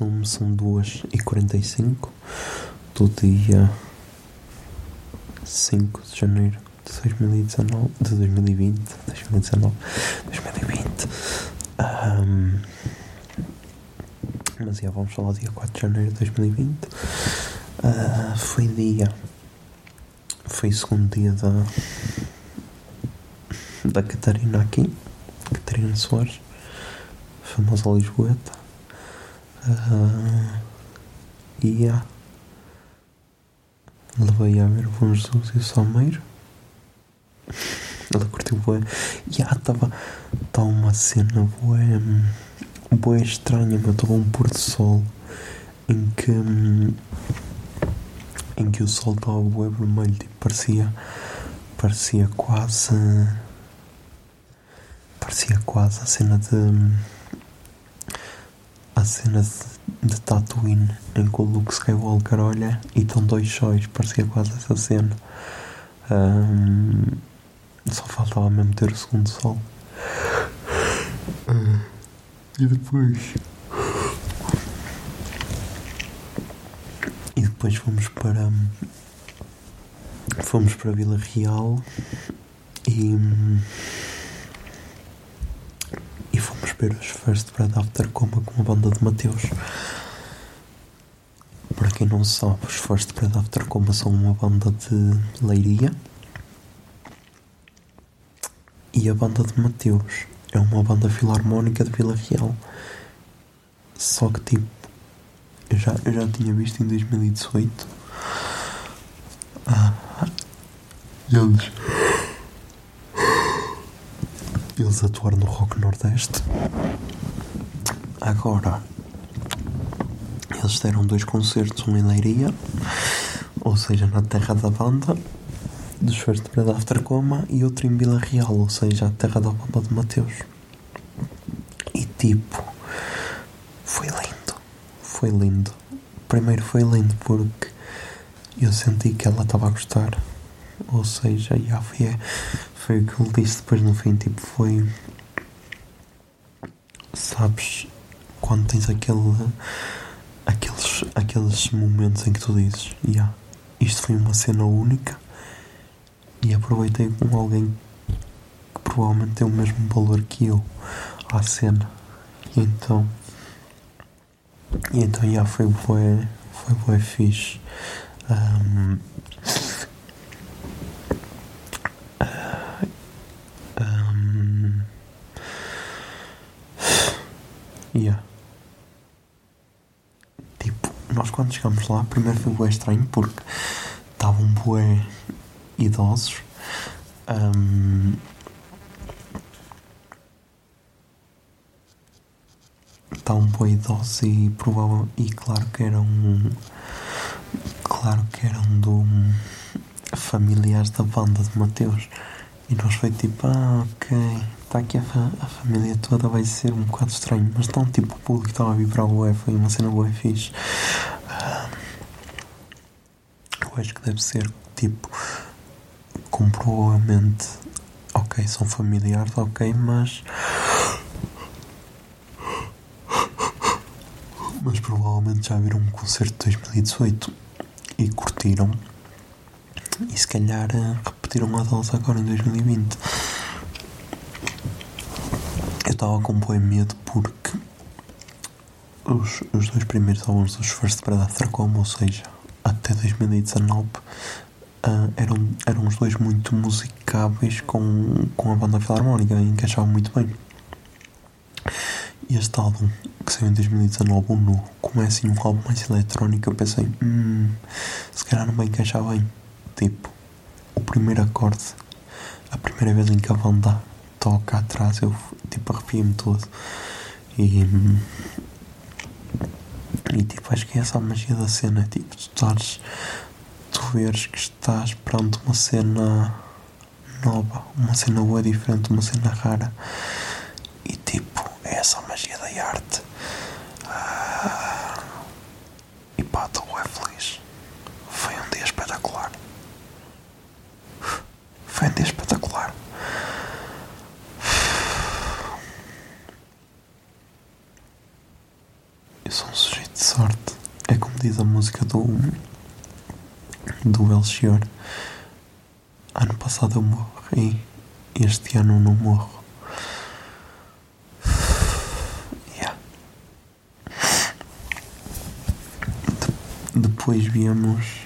Zoom, são 2h45 do dia 5 de janeiro de 2019, de 2020, 2019, 2020. Ahm, mas já vamos falar dia 4 de janeiro de 2020. Ah, foi dia, foi o segundo dia da, da Catarina aqui, Catarina Soares, famosa Lisboeta. Ah, yeah. levei a ver o Bom Jesus e o Salmeiro. Ela curtiu bué. E yeah, estava tá uma cena bué, bué estranha, mas estava um pôr do sol em que em que o sol estava bué vermelho, tipo, parecia parecia quase parecia quase a cena de a cena de, Tatooine em que o Luke Skywalker olha e estão dois sóis, parecia quase essa cena. Ahm, só faltava mesmo ter o segundo sol. Ah, e depois. E depois fomos para. Fomos para Vila Real e. E fomos ver os First Bread After Coma com a banda de Mateus. Para quem não sabe, os First Bread After Coma são uma banda de Leiria. E a banda de Mateus é uma banda filarmónica de Vila Real. Só que tipo, eu já, eu já tinha visto em 2018. Ah, eles eles atuaram no Rock Nordeste. Agora, eles deram dois concertos, um em Leiria, ou seja, na terra da banda, dos First Bread After Coma, e outro em Vila Real, ou seja, a terra da banda de Mateus. E tipo, foi lindo, foi lindo. Primeiro foi lindo porque eu senti que ela estava a gostar, ou seja, já foi, foi o que ele disse depois no fim, tipo, foi. Sabes, quando tens aquele. aqueles, aqueles momentos em que tu dizes, yeah, isto foi uma cena única e aproveitei com alguém que provavelmente tem o mesmo valor que eu à cena. E então. E então, já foi bué, foi bué fixe. Ahm, yeah. Tipo, nós quando chegamos lá, primeiro foi bué estranho porque estavam bué idosos. Ahm, estavam bué idosos e provável e claro que eram claro que eram do familiares da banda de Mateus e nós foi tipo ah ok está aqui a, fa- a família toda vai ser um bocado estranho mas então tipo o público estava a vibrar bué foi uma cena bué fixe. Ah, eu acho que deve ser tipo como provavelmente ok são familiares ok mas mas provavelmente já viram um concerto de 2018 e curtiram. E se calhar eh, repetiram a dose agora em 2020 eu estava com bem medo porque os, os dois primeiros álbuns dos First Predator como, ou seja, até 2019 ah, eram, eram os dois muito musicáveis com, com a banda filarmónica, encaixavam muito bem. E este álbum, que saiu em 2019, o Nu, como é assim um álbum mais eletrónico, eu pensei, hum, se calhar não vai encaixar bem. Tipo, o primeiro acorde, a primeira vez em que a banda toca atrás, eu tipo arrepiei-me todo. E, hum, e tipo, acho que é essa a magia da cena, tipo, tu estares, tu veres que estás perante uma cena nova, uma cena boa diferente, uma cena rara. E tipo, é essa a magia da arte. Ah, e pá, estou bem feliz. Foi um dia espetacular. Foi um dia espetacular. Eu sou um sujeito de sorte. É como diz a música do. do Belchior. Ano passado eu morri. Este ano não morro. Depois viemos.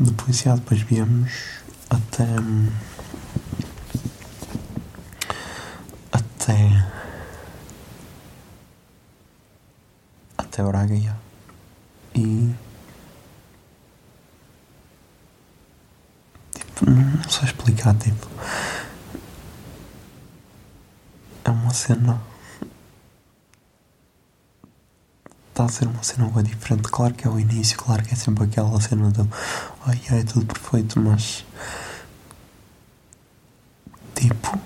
Depois, já, depois viemos até. Até. Até Braga, já. E. Tipo, não sei explicar, tipo. É uma cena. Está a ser uma cena bem diferente. Claro que é o início, claro que é sempre aquela cena do. Ai, ai, tudo perfeito, mas. Tipo.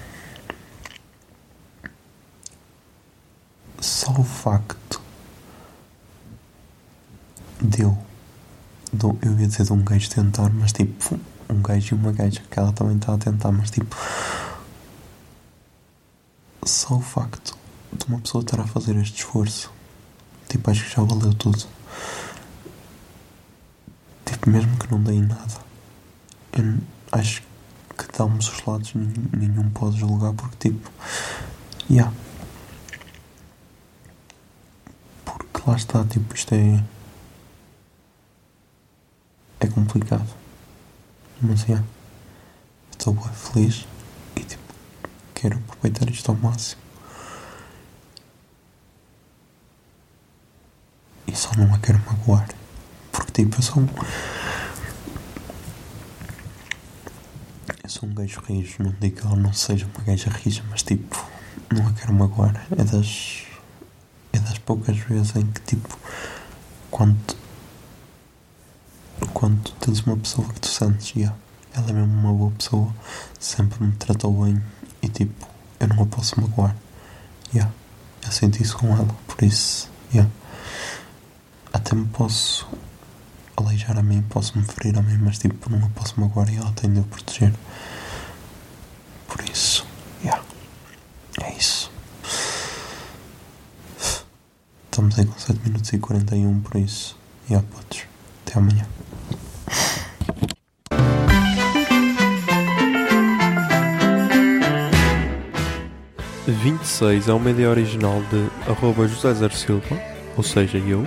Só o facto de eu. do- eu ia dizer de um gajo tentar, mas tipo. Um gajo e uma gaja que ela também está a tentar, mas tipo. Só o facto de uma pessoa estar a fazer este esforço. Tipo, acho que já valeu tudo. Tipo, mesmo que não dê em nada. Eu acho que ambos os lados nenhum, nenhum pode julgar porque tipo. Yeah. Porque lá está, tipo, isto é. É complicado. Mas yeah. Estou bem feliz e tipo, quero aproveitar isto ao máximo. E só não a quero magoar. Porque tipo, eu sou um. Eu sou um gajo rijo, não digo que ela não seja uma gaja rija, mas tipo, não a quero magoar. É das. É das poucas vezes em que tipo, quando. Quando tens uma pessoa que tu sentes, yeah, ela é mesmo uma boa pessoa, sempre me tratou bem e tipo, eu não a posso magoar. Yeah, eu senti isso com ela, por isso, yeah. Até me posso aleijar a mim, posso me ferir a mim, mas tipo, não a posso magoar e ela tem de o proteger. Por isso, yeah. é isso. Estamos aí com 7 minutos e 41, por isso, yeah, putos. Até amanhã. e 26 é uma ideia original de arroba José Zer Silva, ou seja, eu.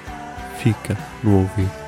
fica no ouvido.